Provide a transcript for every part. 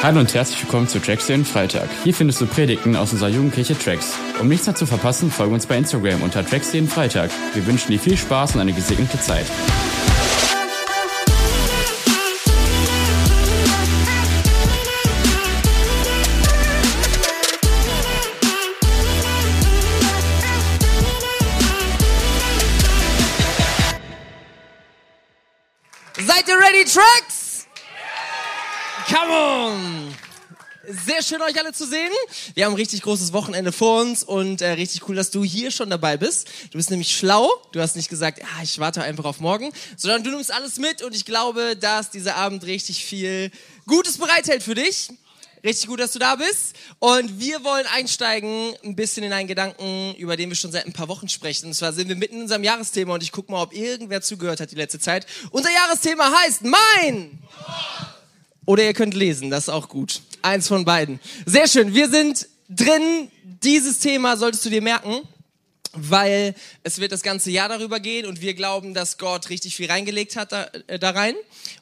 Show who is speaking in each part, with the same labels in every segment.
Speaker 1: Hallo und herzlich willkommen zu Tracks den Freitag. Hier findest du Predigten aus unserer Jugendkirche Tracks. Um nichts mehr zu verpassen, folge uns bei Instagram unter Tracks den Freitag. Wir wünschen dir viel Spaß und eine gesegnete Zeit.
Speaker 2: Sehr schön, euch alle zu sehen. Wir haben ein richtig großes Wochenende vor uns und äh, richtig cool, dass du hier schon dabei bist. Du bist nämlich schlau. Du hast nicht gesagt, ah, ich warte einfach auf morgen, sondern du nimmst alles mit und ich glaube, dass dieser Abend richtig viel Gutes bereithält für dich. Richtig gut, dass du da bist. Und wir wollen einsteigen ein bisschen in einen Gedanken, über den wir schon seit ein paar Wochen sprechen. Und zwar sind wir mitten in unserem Jahresthema und ich gucke mal, ob irgendwer zugehört hat die letzte Zeit. Unser Jahresthema heißt Mein! Oder ihr könnt lesen, das ist auch gut. Eins von beiden. Sehr schön. Wir sind drin. Dieses Thema solltest du dir merken, weil es wird das ganze Jahr darüber gehen und wir glauben, dass Gott richtig viel reingelegt hat da, äh, da rein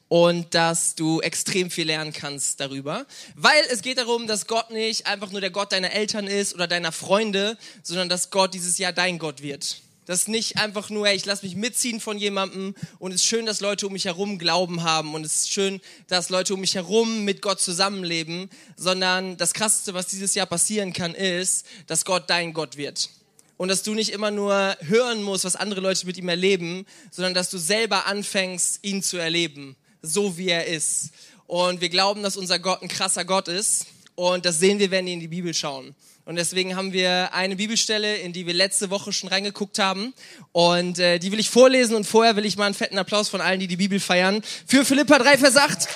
Speaker 2: und dass du extrem viel lernen kannst darüber. Weil es geht darum, dass Gott nicht einfach nur der Gott deiner Eltern ist oder deiner Freunde, sondern dass Gott dieses Jahr dein Gott wird. Das nicht einfach nur, hey, ich lasse mich mitziehen von jemandem und es ist schön, dass Leute um mich herum Glauben haben und es ist schön, dass Leute um mich herum mit Gott zusammenleben, sondern das Krasseste, was dieses Jahr passieren kann, ist, dass Gott dein Gott wird. Und dass du nicht immer nur hören musst, was andere Leute mit ihm erleben, sondern dass du selber anfängst, ihn zu erleben, so wie er ist. Und wir glauben, dass unser Gott ein krasser Gott ist und das sehen wir, wenn wir in die Bibel schauen. Und deswegen haben wir eine Bibelstelle, in die wir letzte Woche schon reingeguckt haben. Und äh, die will ich vorlesen und vorher will ich mal einen fetten Applaus von allen, die die Bibel feiern. Für Philippa 3, Vers 8.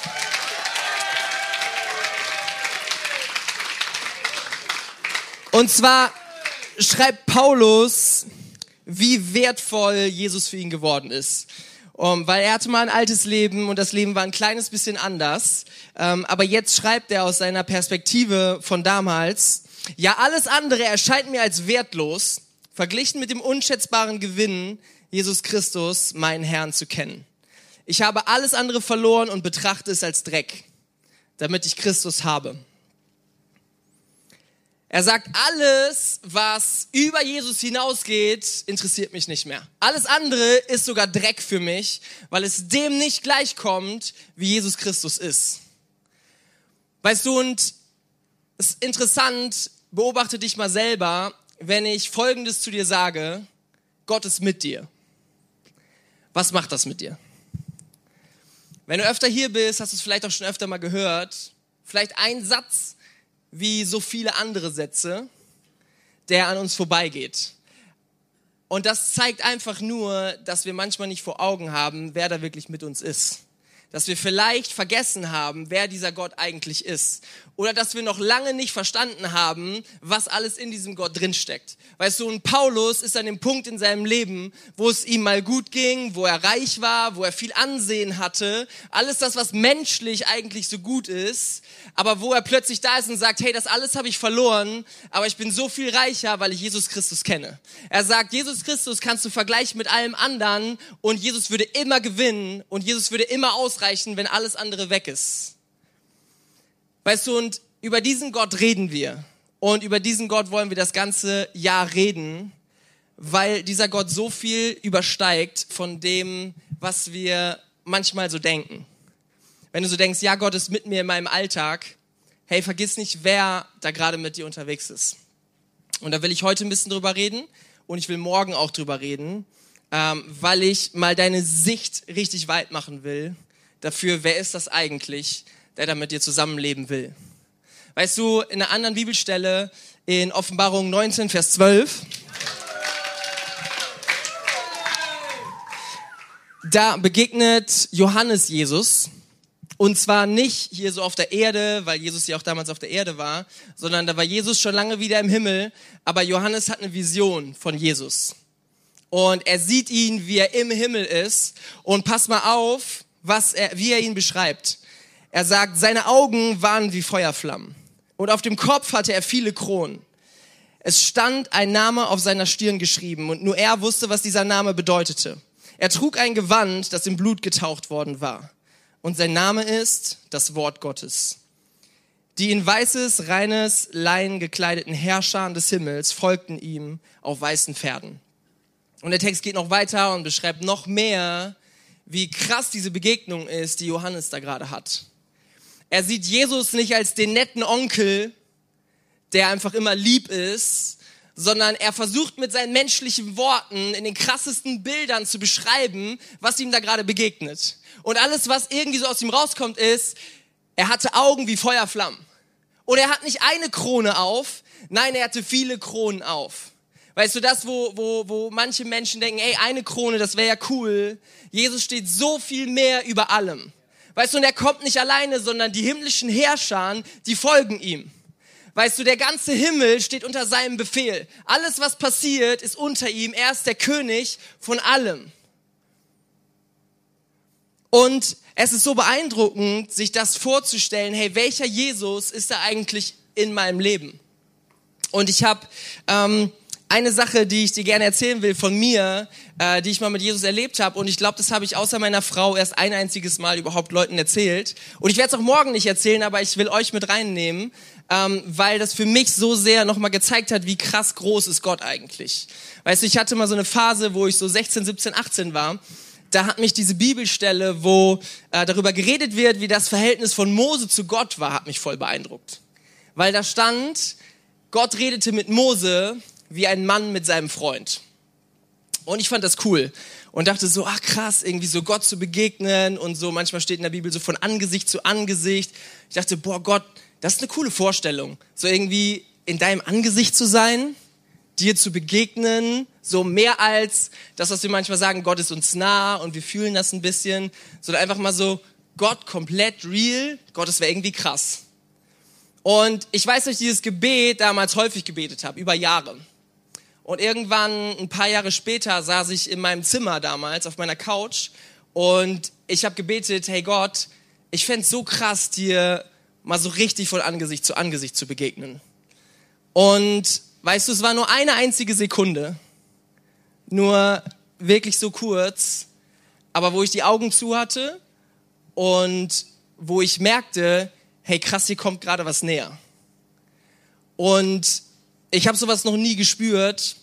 Speaker 2: Und zwar schreibt Paulus, wie wertvoll Jesus für ihn geworden ist. Um, weil er hatte mal ein altes Leben und das Leben war ein kleines bisschen anders. Ähm, aber jetzt schreibt er aus seiner Perspektive von damals, ja, alles andere erscheint mir als wertlos, verglichen mit dem unschätzbaren Gewinn, Jesus Christus, meinen Herrn, zu kennen. Ich habe alles andere verloren und betrachte es als Dreck, damit ich Christus habe. Er sagt, alles, was über Jesus hinausgeht, interessiert mich nicht mehr. Alles andere ist sogar Dreck für mich, weil es dem nicht gleichkommt, wie Jesus Christus ist. Weißt du, und es ist interessant, beobachte dich mal selber, wenn ich Folgendes zu dir sage, Gott ist mit dir. Was macht das mit dir? Wenn du öfter hier bist, hast du es vielleicht auch schon öfter mal gehört, vielleicht ein Satz, wie so viele andere Sätze, der an uns vorbeigeht. Und das zeigt einfach nur, dass wir manchmal nicht vor Augen haben, wer da wirklich mit uns ist. Dass wir vielleicht vergessen haben, wer dieser Gott eigentlich ist oder dass wir noch lange nicht verstanden haben, was alles in diesem Gott drinsteckt. Weißt du, und Paulus ist an dem Punkt in seinem Leben, wo es ihm mal gut ging, wo er reich war, wo er viel Ansehen hatte, alles das, was menschlich eigentlich so gut ist, aber wo er plötzlich da ist und sagt, hey, das alles habe ich verloren, aber ich bin so viel reicher, weil ich Jesus Christus kenne. Er sagt, Jesus Christus kannst du vergleichen mit allem anderen und Jesus würde immer gewinnen und Jesus würde immer ausreichen, wenn alles andere weg ist. Weißt du, und über diesen Gott reden wir. Und über diesen Gott wollen wir das ganze Jahr reden, weil dieser Gott so viel übersteigt von dem, was wir manchmal so denken. Wenn du so denkst, ja, Gott ist mit mir in meinem Alltag, hey, vergiss nicht, wer da gerade mit dir unterwegs ist. Und da will ich heute ein bisschen drüber reden und ich will morgen auch drüber reden, ähm, weil ich mal deine Sicht richtig weit machen will dafür, wer ist das eigentlich, der da mit dir zusammenleben will. Weißt du, in einer anderen Bibelstelle in Offenbarung 19, Vers 12, da begegnet Johannes Jesus. Und zwar nicht hier so auf der Erde, weil Jesus ja auch damals auf der Erde war, sondern da war Jesus schon lange wieder im Himmel. Aber Johannes hat eine Vision von Jesus. Und er sieht ihn, wie er im Himmel ist. Und pass mal auf, was er, wie er ihn beschreibt. Er sagt, seine Augen waren wie Feuerflammen und auf dem Kopf hatte er viele Kronen. Es stand ein Name auf seiner Stirn geschrieben und nur er wusste, was dieser Name bedeutete. Er trug ein Gewand, das im Blut getaucht worden war. Und sein Name ist das Wort Gottes. Die in weißes, reines Lein gekleideten Herrscher des Himmels folgten ihm auf weißen Pferden. Und der Text geht noch weiter und beschreibt noch mehr, wie krass diese Begegnung ist, die Johannes da gerade hat. Er sieht Jesus nicht als den netten Onkel, der einfach immer lieb ist, sondern er versucht mit seinen menschlichen Worten in den krassesten Bildern zu beschreiben, was ihm da gerade begegnet. Und alles, was irgendwie so aus ihm rauskommt, ist, er hatte Augen wie Feuerflammen. Und er hat nicht eine Krone auf, nein, er hatte viele Kronen auf. Weißt du, das, wo, wo, wo manche Menschen denken, ey, eine Krone, das wäre ja cool. Jesus steht so viel mehr über allem. Weißt du, und er kommt nicht alleine, sondern die himmlischen Herrscher, die folgen ihm. Weißt du, der ganze Himmel steht unter seinem Befehl. Alles, was passiert, ist unter ihm. Er ist der König von allem. Und es ist so beeindruckend, sich das vorzustellen, hey, welcher Jesus ist da eigentlich in meinem Leben? Und ich habe ähm, eine Sache, die ich dir gerne erzählen will von mir, äh, die ich mal mit Jesus erlebt habe. Und ich glaube, das habe ich außer meiner Frau erst ein einziges Mal überhaupt Leuten erzählt. Und ich werde es auch morgen nicht erzählen, aber ich will euch mit reinnehmen, ähm, weil das für mich so sehr nochmal gezeigt hat, wie krass groß ist Gott eigentlich. Weißt du, ich hatte mal so eine Phase, wo ich so 16, 17, 18 war da hat mich diese Bibelstelle, wo äh, darüber geredet wird, wie das Verhältnis von Mose zu Gott war, hat mich voll beeindruckt. Weil da stand, Gott redete mit Mose wie ein Mann mit seinem Freund. Und ich fand das cool und dachte so, ach krass, irgendwie so Gott zu begegnen und so, manchmal steht in der Bibel so von Angesicht zu Angesicht. Ich dachte, boah Gott, das ist eine coole Vorstellung. So irgendwie in deinem Angesicht zu sein, dir zu begegnen, so mehr als das, was wir manchmal sagen, Gott ist uns nah und wir fühlen das ein bisschen, sondern einfach mal so, Gott komplett real, Gott, das wäre irgendwie krass. Und ich weiß, dass ich dieses Gebet damals häufig gebetet habe, über Jahre. Und irgendwann, ein paar Jahre später, saß ich in meinem Zimmer damals auf meiner Couch und ich habe gebetet, hey Gott, ich fände so krass, dir mal so richtig von Angesicht zu Angesicht zu begegnen. Und weißt du, es war nur eine einzige Sekunde, nur wirklich so kurz, aber wo ich die Augen zu hatte und wo ich merkte, hey krass, hier kommt gerade was näher. Und ich habe sowas noch nie gespürt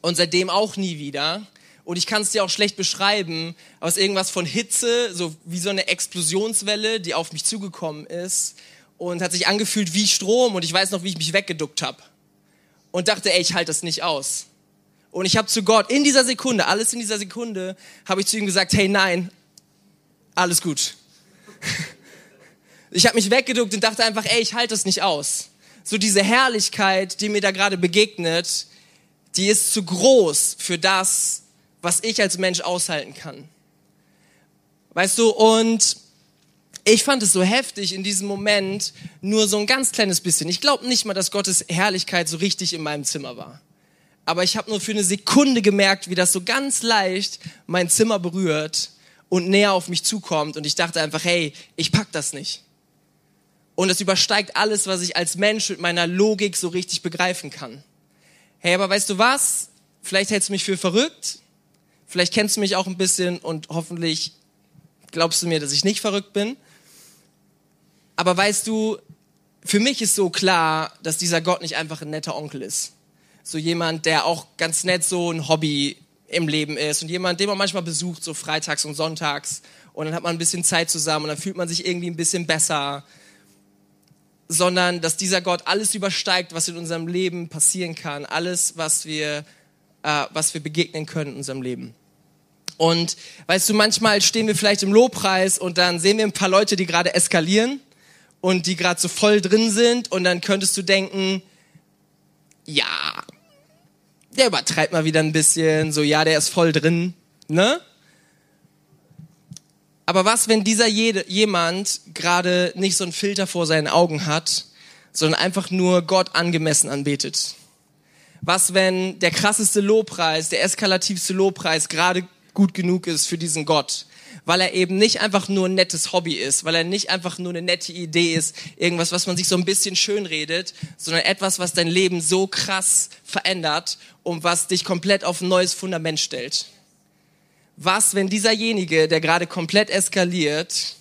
Speaker 2: und seitdem auch nie wieder. Und ich kann es dir auch schlecht beschreiben, ist irgendwas von Hitze, so wie so eine Explosionswelle, die auf mich zugekommen ist und hat sich angefühlt wie Strom und ich weiß noch, wie ich mich weggeduckt habe und dachte, ey, ich halte das nicht aus. Und ich habe zu Gott in dieser Sekunde, alles in dieser Sekunde, habe ich zu ihm gesagt, hey, nein, alles gut. Ich habe mich weggeduckt und dachte einfach, ey, ich halte das nicht aus. So diese Herrlichkeit, die mir da gerade begegnet, die ist zu groß für das, was ich als Mensch aushalten kann. Weißt du, und ich fand es so heftig in diesem Moment, nur so ein ganz kleines bisschen. Ich glaube nicht mal, dass Gottes Herrlichkeit so richtig in meinem Zimmer war. Aber ich habe nur für eine Sekunde gemerkt, wie das so ganz leicht mein Zimmer berührt und näher auf mich zukommt. Und ich dachte einfach, hey, ich pack das nicht. Und es übersteigt alles, was ich als Mensch mit meiner Logik so richtig begreifen kann hey, aber weißt du was? Vielleicht hältst du mich für verrückt. Vielleicht kennst du mich auch ein bisschen und hoffentlich glaubst du mir, dass ich nicht verrückt bin. Aber weißt du, für mich ist so klar, dass dieser Gott nicht einfach ein netter Onkel ist. So jemand, der auch ganz nett so ein Hobby im Leben ist und jemand, den man manchmal besucht, so freitags und sonntags. Und dann hat man ein bisschen Zeit zusammen und dann fühlt man sich irgendwie ein bisschen besser sondern dass dieser Gott alles übersteigt, was in unserem Leben passieren kann, alles, was wir, äh, was wir begegnen können in unserem Leben. Und weißt du, manchmal stehen wir vielleicht im Lobpreis und dann sehen wir ein paar Leute, die gerade eskalieren und die gerade so voll drin sind und dann könntest du denken, ja, der übertreibt mal wieder ein bisschen, so ja, der ist voll drin, ne? Aber was, wenn dieser jede, jemand gerade nicht so einen Filter vor seinen Augen hat, sondern einfach nur Gott angemessen anbetet? Was, wenn der krasseste Lobpreis, der eskalativste Lobpreis gerade gut genug ist für diesen Gott? Weil er eben nicht einfach nur ein nettes Hobby ist, weil er nicht einfach nur eine nette Idee ist, irgendwas, was man sich so ein bisschen schön redet, sondern etwas, was dein Leben so krass verändert und was dich komplett auf ein neues Fundament stellt was, wenn dieserjenige, der gerade komplett eskaliert,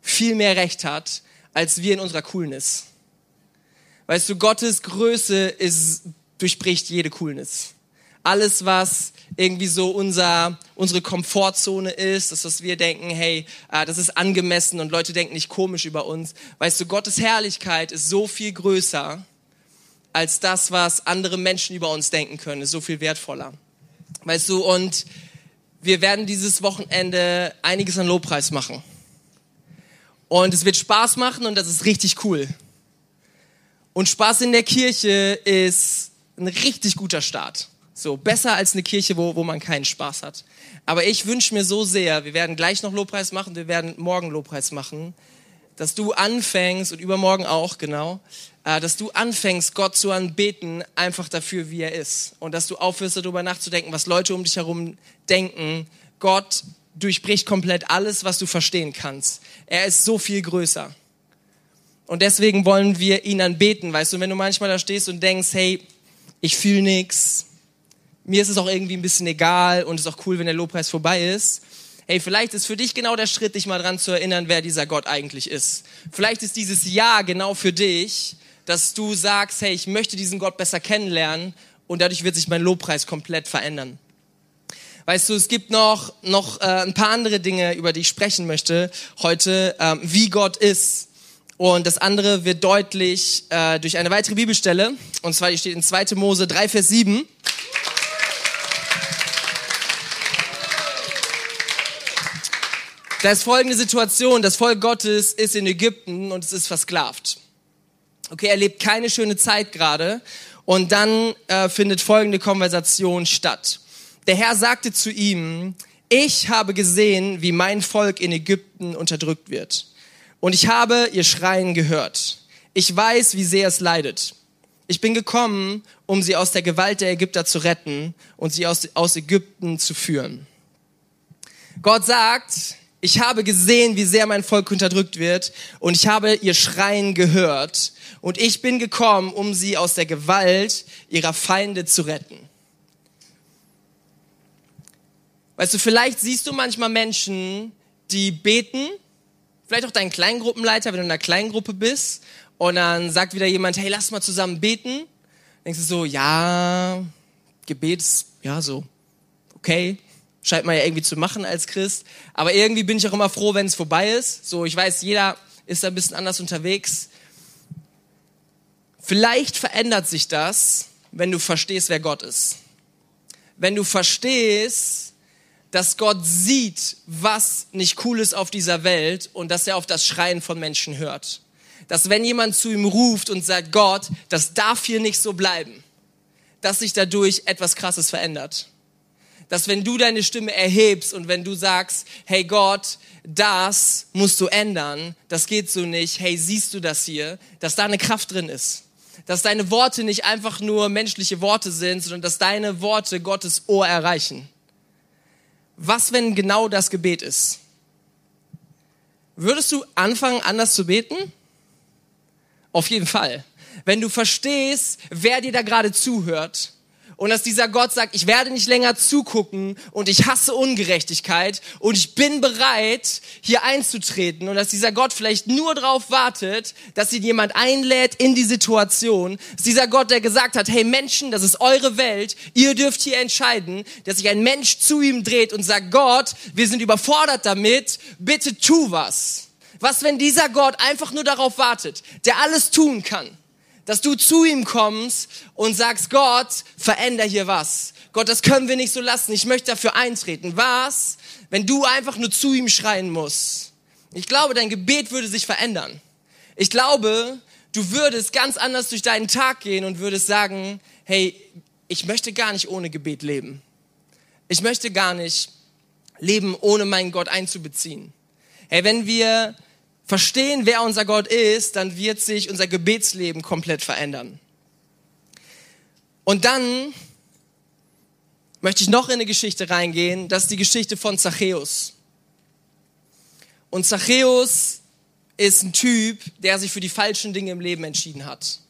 Speaker 2: viel mehr Recht hat, als wir in unserer Coolness? Weißt du, Gottes Größe ist, durchbricht jede Coolness. Alles, was irgendwie so unser, unsere Komfortzone ist, das, was wir denken, hey, äh, das ist angemessen und Leute denken nicht komisch über uns. Weißt du, Gottes Herrlichkeit ist so viel größer als das, was andere Menschen über uns denken können, ist so viel wertvoller. Weißt du, und wir werden dieses Wochenende einiges an Lobpreis machen. Und es wird Spaß machen und das ist richtig cool. Und Spaß in der Kirche ist ein richtig guter Start. So, besser als eine Kirche, wo, wo man keinen Spaß hat. Aber ich wünsche mir so sehr, wir werden gleich noch Lobpreis machen, wir werden morgen Lobpreis machen, dass du anfängst und übermorgen auch, genau, äh, dass du anfängst, Gott zu anbeten, einfach dafür, wie er ist. Und dass du aufhörst, darüber nachzudenken, was Leute um dich herum denken. Gott durchbricht komplett alles, was du verstehen kannst. Er ist so viel größer. Und deswegen wollen wir ihn anbeten, weißt du, wenn du manchmal da stehst und denkst, hey, ich fühle nichts, mir ist es auch irgendwie ein bisschen egal und es ist auch cool, wenn der Lobpreis vorbei ist. Hey, vielleicht ist für dich genau der Schritt, dich mal dran zu erinnern, wer dieser Gott eigentlich ist. Vielleicht ist dieses Ja genau für dich, dass du sagst, hey, ich möchte diesen Gott besser kennenlernen und dadurch wird sich mein Lobpreis komplett verändern. Weißt du, es gibt noch, noch äh, ein paar andere Dinge, über die ich sprechen möchte heute, ähm, wie Gott ist. Und das andere wird deutlich äh, durch eine weitere Bibelstelle. Und zwar, die steht in 2. Mose 3, Vers 7. Da ist folgende Situation. Das Volk Gottes ist in Ägypten und es ist versklavt. Okay, er lebt keine schöne Zeit gerade. Und dann äh, findet folgende Konversation statt. Der Herr sagte zu ihm, ich habe gesehen, wie mein Volk in Ägypten unterdrückt wird. Und ich habe ihr Schreien gehört. Ich weiß, wie sehr es leidet. Ich bin gekommen, um sie aus der Gewalt der Ägypter zu retten und sie aus, aus Ägypten zu führen. Gott sagt, ich habe gesehen, wie sehr mein Volk unterdrückt wird und ich habe ihr Schreien gehört und ich bin gekommen, um sie aus der Gewalt ihrer Feinde zu retten. Weißt du, vielleicht siehst du manchmal Menschen, die beten, vielleicht auch deinen Kleingruppenleiter, wenn du in einer Kleingruppe bist und dann sagt wieder jemand, hey, lass mal zusammen beten. Denkst du so, ja, Gebet ist, ja, so, okay, scheint man ja irgendwie zu machen als Christ. Aber irgendwie bin ich auch immer froh, wenn es vorbei ist. So, ich weiß, jeder ist da ein bisschen anders unterwegs. Vielleicht verändert sich das, wenn du verstehst, wer Gott ist. Wenn du verstehst, dass Gott sieht, was nicht cool ist auf dieser Welt und dass er auf das Schreien von Menschen hört. Dass wenn jemand zu ihm ruft und sagt, Gott, das darf hier nicht so bleiben, dass sich dadurch etwas Krasses verändert dass wenn du deine Stimme erhebst und wenn du sagst, hey Gott, das musst du ändern, das geht so nicht, hey, siehst du das hier, dass da eine Kraft drin ist. Dass deine Worte nicht einfach nur menschliche Worte sind, sondern dass deine Worte Gottes Ohr erreichen. Was, wenn genau das Gebet ist? Würdest du anfangen, anders zu beten? Auf jeden Fall. Wenn du verstehst, wer dir da gerade zuhört, und dass dieser Gott sagt, ich werde nicht länger zugucken und ich hasse Ungerechtigkeit und ich bin bereit, hier einzutreten und dass dieser Gott vielleicht nur darauf wartet, dass ihn jemand einlädt in die Situation. Das ist dieser Gott, der gesagt hat, hey Menschen, das ist eure Welt, ihr dürft hier entscheiden, dass sich ein Mensch zu ihm dreht und sagt, Gott, wir sind überfordert damit, bitte tu was. Was, wenn dieser Gott einfach nur darauf wartet, der alles tun kann? Dass du zu ihm kommst und sagst, Gott, veränder hier was. Gott, das können wir nicht so lassen. Ich möchte dafür eintreten. Was, wenn du einfach nur zu ihm schreien musst? Ich glaube, dein Gebet würde sich verändern. Ich glaube, du würdest ganz anders durch deinen Tag gehen und würdest sagen, hey, ich möchte gar nicht ohne Gebet leben. Ich möchte gar nicht leben, ohne meinen Gott einzubeziehen. Hey, wenn wir verstehen, wer unser Gott ist, dann wird sich unser Gebetsleben komplett verändern. Und dann möchte ich noch in eine Geschichte reingehen, das ist die Geschichte von Zachäus. Und Zachäus ist ein Typ, der sich für die falschen Dinge im Leben entschieden hat.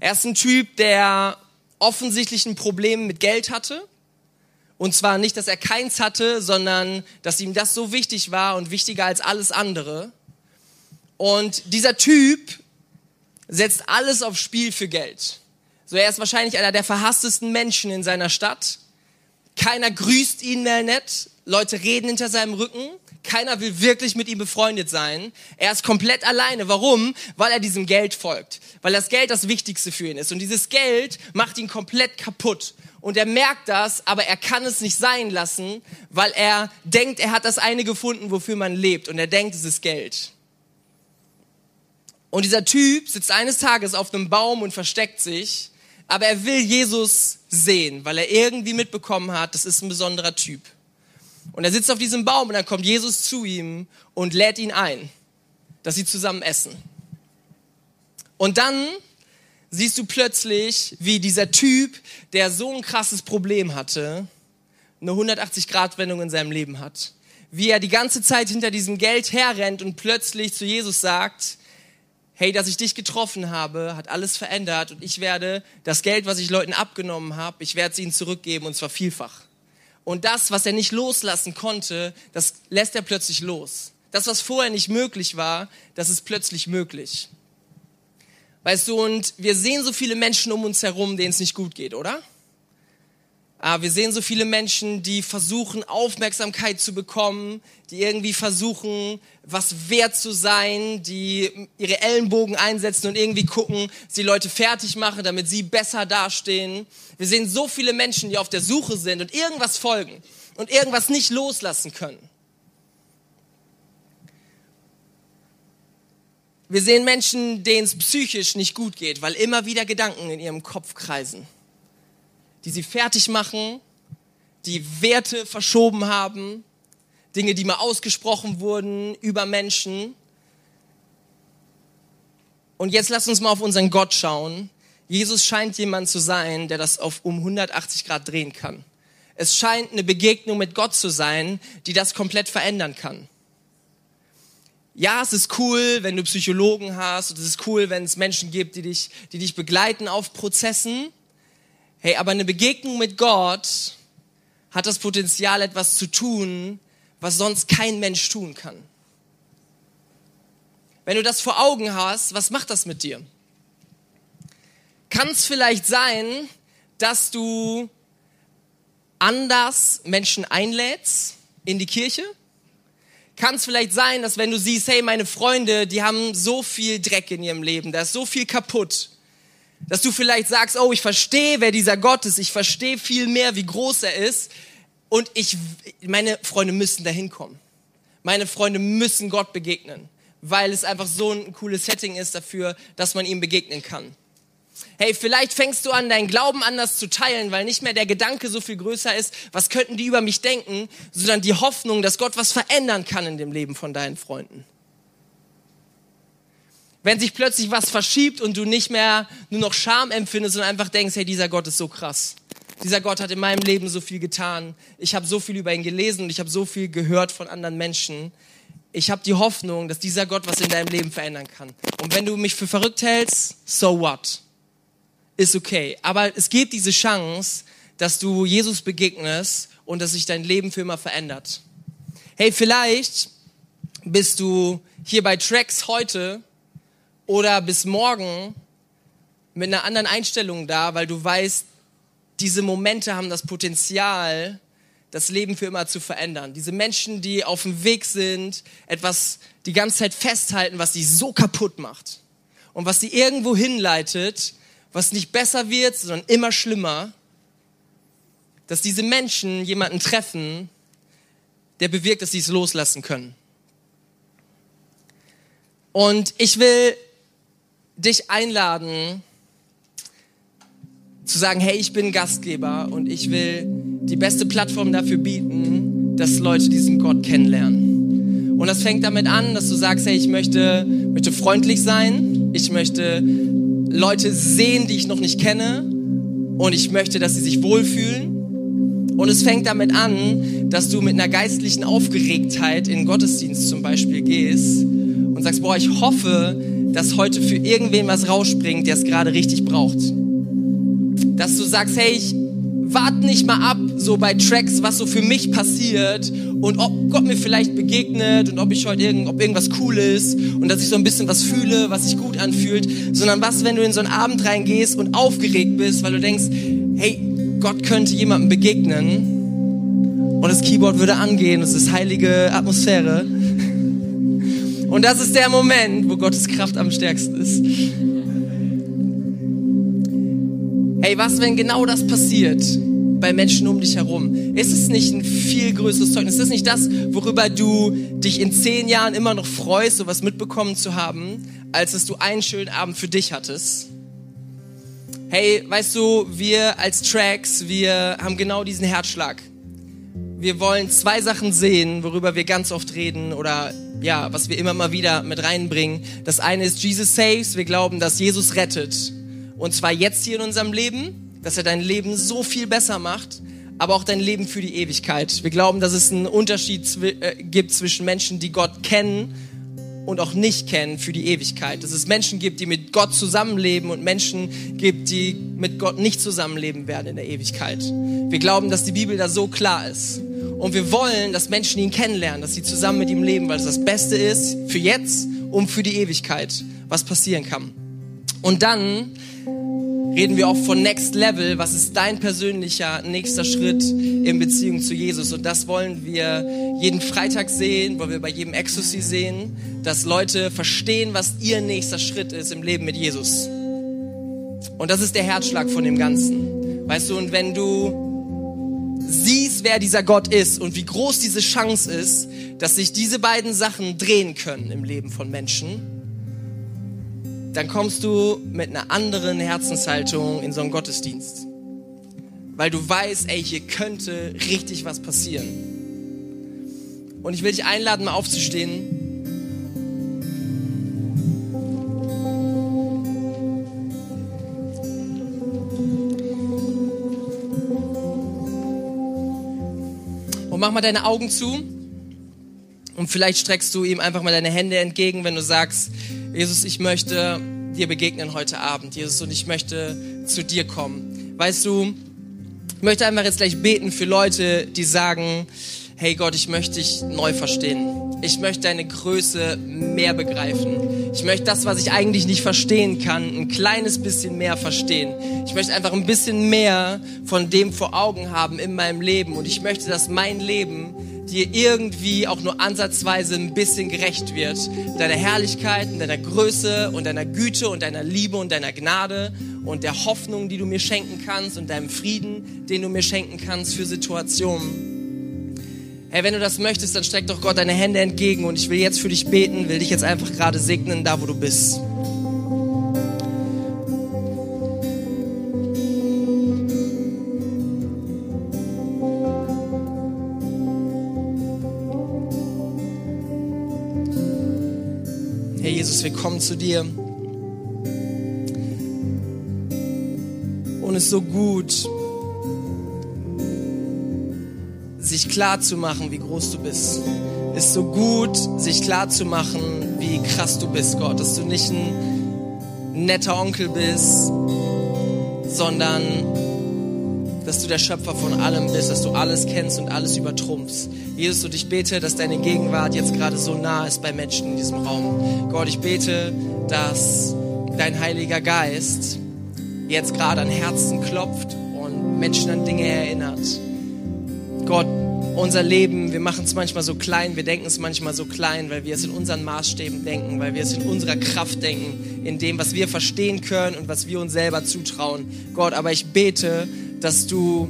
Speaker 2: Er ist ein Typ, der offensichtlich ein Problem mit Geld hatte. Und zwar nicht, dass er keins hatte, sondern dass ihm das so wichtig war und wichtiger als alles andere. Und dieser Typ setzt alles aufs Spiel für Geld. So, er ist wahrscheinlich einer der verhasstesten Menschen in seiner Stadt. Keiner grüßt ihn mehr nett. Leute reden hinter seinem Rücken. Keiner will wirklich mit ihm befreundet sein. Er ist komplett alleine. Warum? Weil er diesem Geld folgt. Weil das Geld das Wichtigste für ihn ist. Und dieses Geld macht ihn komplett kaputt. Und er merkt das, aber er kann es nicht sein lassen, weil er denkt, er hat das eine gefunden, wofür man lebt. Und er denkt, es ist Geld. Und dieser Typ sitzt eines Tages auf einem Baum und versteckt sich, aber er will Jesus sehen, weil er irgendwie mitbekommen hat, das ist ein besonderer Typ. Und er sitzt auf diesem Baum und dann kommt Jesus zu ihm und lädt ihn ein, dass sie zusammen essen. Und dann siehst du plötzlich, wie dieser Typ, der so ein krasses Problem hatte, eine 180-Grad-Wendung in seinem Leben hat. Wie er die ganze Zeit hinter diesem Geld herrennt und plötzlich zu Jesus sagt, hey, dass ich dich getroffen habe, hat alles verändert und ich werde das Geld, was ich Leuten abgenommen habe, ich werde es ihnen zurückgeben und zwar vielfach. Und das, was er nicht loslassen konnte, das lässt er plötzlich los. Das, was vorher nicht möglich war, das ist plötzlich möglich. Weißt du, und wir sehen so viele Menschen um uns herum, denen es nicht gut geht, oder? Ah, wir sehen so viele Menschen, die versuchen, Aufmerksamkeit zu bekommen, die irgendwie versuchen, was wert zu sein, die ihre Ellenbogen einsetzen und irgendwie gucken, sie Leute fertig machen, damit sie besser dastehen. Wir sehen so viele Menschen, die auf der Suche sind und irgendwas folgen und irgendwas nicht loslassen können. Wir sehen Menschen, denen es psychisch nicht gut geht, weil immer wieder Gedanken in ihrem Kopf kreisen die sie fertig machen, die Werte verschoben haben, Dinge, die mal ausgesprochen wurden über Menschen. Und jetzt lass uns mal auf unseren Gott schauen. Jesus scheint jemand zu sein, der das auf um 180 Grad drehen kann. Es scheint eine Begegnung mit Gott zu sein, die das komplett verändern kann. Ja, es ist cool, wenn du Psychologen hast, und es ist cool, wenn es Menschen gibt, die dich, die dich begleiten auf Prozessen. Hey, aber eine Begegnung mit Gott hat das Potenzial, etwas zu tun, was sonst kein Mensch tun kann. Wenn du das vor Augen hast, was macht das mit dir? Kann es vielleicht sein, dass du anders Menschen einlädst in die Kirche? Kann es vielleicht sein, dass wenn du siehst, hey, meine Freunde, die haben so viel Dreck in ihrem Leben, da ist so viel kaputt, dass du vielleicht sagst, oh, ich verstehe, wer dieser Gott ist, ich verstehe viel mehr, wie groß er ist und ich, meine Freunde müssen dahin kommen. Meine Freunde müssen Gott begegnen, weil es einfach so ein cooles Setting ist dafür, dass man ihm begegnen kann. Hey, vielleicht fängst du an, deinen Glauben anders zu teilen, weil nicht mehr der Gedanke so viel größer ist, was könnten die über mich denken, sondern die Hoffnung, dass Gott was verändern kann in dem Leben von deinen Freunden wenn sich plötzlich was verschiebt und du nicht mehr nur noch Scham empfindest und einfach denkst, hey, dieser Gott ist so krass. Dieser Gott hat in meinem Leben so viel getan. Ich habe so viel über ihn gelesen und ich habe so viel gehört von anderen Menschen. Ich habe die Hoffnung, dass dieser Gott was in deinem Leben verändern kann. Und wenn du mich für verrückt hältst, so what? Ist okay. Aber es gibt diese Chance, dass du Jesus begegnest und dass sich dein Leben für immer verändert. Hey, vielleicht bist du hier bei Tracks heute oder bis morgen mit einer anderen Einstellung da, weil du weißt, diese Momente haben das Potenzial, das Leben für immer zu verändern. Diese Menschen, die auf dem Weg sind, etwas die ganze Zeit festhalten, was sie so kaputt macht und was sie irgendwo hinleitet, was nicht besser wird, sondern immer schlimmer, dass diese Menschen jemanden treffen, der bewirkt, dass sie es loslassen können. Und ich will dich einladen, zu sagen, hey, ich bin Gastgeber und ich will die beste Plattform dafür bieten, dass Leute diesen Gott kennenlernen. Und das fängt damit an, dass du sagst, hey, ich möchte, möchte freundlich sein, ich möchte Leute sehen, die ich noch nicht kenne und ich möchte, dass sie sich wohlfühlen. Und es fängt damit an, dass du mit einer geistlichen Aufgeregtheit in Gottesdienst zum Beispiel gehst und sagst, boah, ich hoffe, dass heute für irgendwen was rausspringt, der es gerade richtig braucht. Dass du sagst, hey, ich warte nicht mal ab, so bei Tracks, was so für mich passiert und ob Gott mir vielleicht begegnet und ob ich heute irgend, ob irgendwas cool ist und dass ich so ein bisschen was fühle, was sich gut anfühlt, sondern was, wenn du in so einen Abend reingehst und aufgeregt bist, weil du denkst, hey, Gott könnte jemandem begegnen und das Keyboard würde angehen, es ist heilige Atmosphäre. Und das ist der Moment, wo Gottes Kraft am stärksten ist. Hey, was, wenn genau das passiert bei Menschen um dich herum? Ist es nicht ein viel größeres Zeugnis? Ist es nicht das, worüber du dich in zehn Jahren immer noch freust, sowas mitbekommen zu haben, als dass du einen schönen Abend für dich hattest? Hey, weißt du, wir als Tracks, wir haben genau diesen Herzschlag. Wir wollen zwei Sachen sehen, worüber wir ganz oft reden oder ja, was wir immer mal wieder mit reinbringen. Das eine ist Jesus saves. Wir glauben, dass Jesus rettet. Und zwar jetzt hier in unserem Leben, dass er dein Leben so viel besser macht, aber auch dein Leben für die Ewigkeit. Wir glauben, dass es einen Unterschied äh, gibt zwischen Menschen, die Gott kennen und auch nicht kennen für die Ewigkeit. Dass es Menschen gibt, die mit Gott zusammenleben und Menschen gibt, die mit Gott nicht zusammenleben werden in der Ewigkeit. Wir glauben, dass die Bibel da so klar ist. Und wir wollen, dass Menschen ihn kennenlernen, dass sie zusammen mit ihm leben, weil es das Beste ist für jetzt und für die Ewigkeit, was passieren kann. Und dann reden wir auch von Next Level. Was ist dein persönlicher nächster Schritt in Beziehung zu Jesus? Und das wollen wir jeden Freitag sehen, wollen wir bei jedem Exocy sehen, dass Leute verstehen, was ihr nächster Schritt ist im Leben mit Jesus. Und das ist der Herzschlag von dem Ganzen. Weißt du, und wenn du siehst, wer dieser Gott ist und wie groß diese Chance ist, dass sich diese beiden Sachen drehen können im Leben von Menschen, dann kommst du mit einer anderen Herzenshaltung in so einen Gottesdienst. Weil du weißt, ey, hier könnte richtig was passieren. Und ich will dich einladen, mal aufzustehen. Mach mal deine Augen zu. Und vielleicht streckst du ihm einfach mal deine Hände entgegen, wenn du sagst, Jesus, ich möchte dir begegnen heute Abend, Jesus, und ich möchte zu dir kommen. Weißt du, ich möchte einfach jetzt gleich beten für Leute, die sagen, hey Gott, ich möchte dich neu verstehen. Ich möchte deine Größe mehr begreifen. Ich möchte das, was ich eigentlich nicht verstehen kann, ein kleines bisschen mehr verstehen. Ich möchte einfach ein bisschen mehr von dem vor Augen haben in meinem Leben. Und ich möchte, dass mein Leben dir irgendwie auch nur ansatzweise ein bisschen gerecht wird. Deiner Herrlichkeit und deiner Größe und deiner Güte und deiner Liebe und deiner Gnade und der Hoffnung, die du mir schenken kannst und deinem Frieden, den du mir schenken kannst für Situationen. Hey, wenn du das möchtest, dann streck doch Gott deine Hände entgegen und ich will jetzt für dich beten, will dich jetzt einfach gerade segnen, da wo du bist. wir kommen zu dir. Und es ist so gut, sich klar zu machen, wie groß du bist. Ist so gut, sich klar zu machen, wie krass du bist, Gott. Dass du nicht ein netter Onkel bist, sondern dass du der Schöpfer von allem bist, dass du alles kennst und alles übertrumpfst. Jesus, und ich bete, dass deine Gegenwart jetzt gerade so nah ist bei Menschen in diesem Raum. Gott, ich bete, dass dein Heiliger Geist jetzt gerade an Herzen klopft und Menschen an Dinge erinnert. Unser Leben, wir machen es manchmal so klein, wir denken es manchmal so klein, weil wir es in unseren Maßstäben denken, weil wir es in unserer Kraft denken, in dem, was wir verstehen können und was wir uns selber zutrauen. Gott, aber ich bete, dass du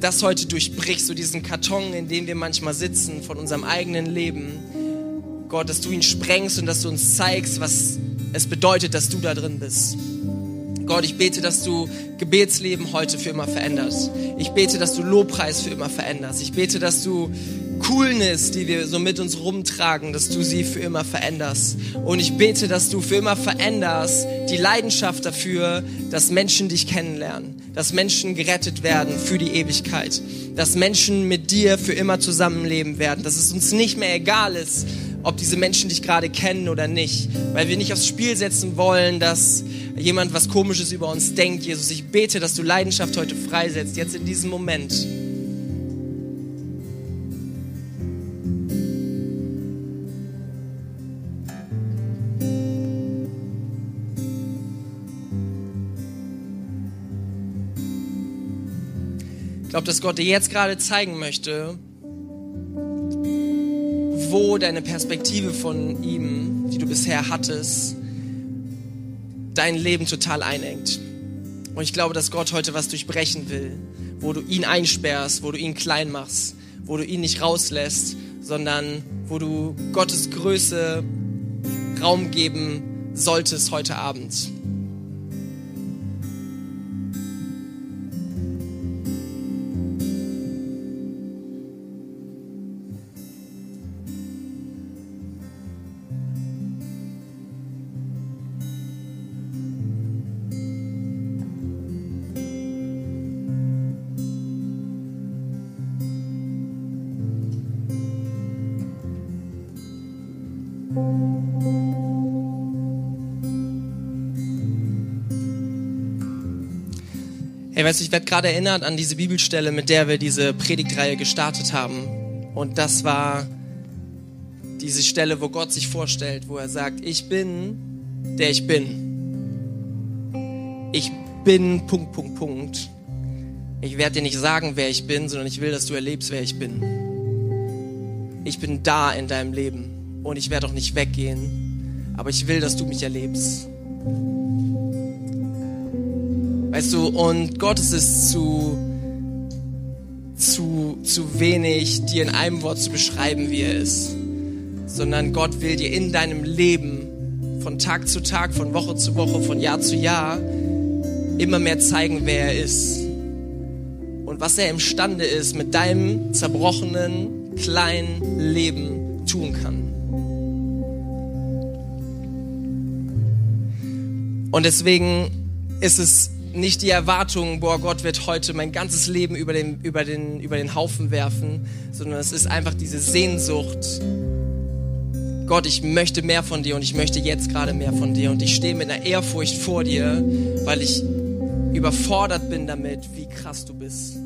Speaker 2: das heute durchbrichst, so diesen Karton, in dem wir manchmal sitzen, von unserem eigenen Leben. Gott, dass du ihn sprengst und dass du uns zeigst, was es bedeutet, dass du da drin bist. Gott, ich bete, dass du Gebetsleben heute für immer veränderst. Ich bete, dass du Lobpreis für immer veränderst. Ich bete, dass du Coolness, die wir so mit uns rumtragen, dass du sie für immer veränderst. Und ich bete, dass du für immer veränderst die Leidenschaft dafür, dass Menschen dich kennenlernen, dass Menschen gerettet werden für die Ewigkeit, dass Menschen mit dir für immer zusammenleben werden, dass es uns nicht mehr egal ist, ob diese Menschen dich gerade kennen oder nicht, weil wir nicht aufs Spiel setzen wollen, dass jemand was Komisches über uns denkt. Jesus, ich bete, dass du Leidenschaft heute freisetzt, jetzt in diesem Moment. Ich glaube, dass Gott dir jetzt gerade zeigen möchte, wo deine Perspektive von ihm, die du bisher hattest, dein Leben total einengt. Und ich glaube, dass Gott heute was durchbrechen will, wo du ihn einsperrst, wo du ihn klein machst, wo du ihn nicht rauslässt, sondern wo du Gottes Größe Raum geben solltest heute Abend. Weißt du, ich werde gerade erinnert an diese Bibelstelle, mit der wir diese Predigtreihe gestartet haben. Und das war diese Stelle, wo Gott sich vorstellt, wo er sagt, ich bin, der ich bin. Ich bin, Punkt, Punkt, Punkt. Ich werde dir nicht sagen, wer ich bin, sondern ich will, dass du erlebst, wer ich bin. Ich bin da in deinem Leben und ich werde auch nicht weggehen, aber ich will, dass du mich erlebst. Weißt du, und Gott ist es zu, zu, zu wenig, dir in einem Wort zu beschreiben, wie er ist. Sondern Gott will dir in deinem Leben von Tag zu Tag, von Woche zu Woche, von Jahr zu Jahr immer mehr zeigen, wer er ist. Und was er imstande ist, mit deinem zerbrochenen, kleinen Leben tun kann. Und deswegen ist es nicht die Erwartung, boah, Gott wird heute mein ganzes Leben über den, über den, über den Haufen werfen, sondern es ist einfach diese Sehnsucht. Gott, ich möchte mehr von dir und ich möchte jetzt gerade mehr von dir und ich stehe mit einer Ehrfurcht vor dir, weil ich überfordert bin damit, wie krass du bist.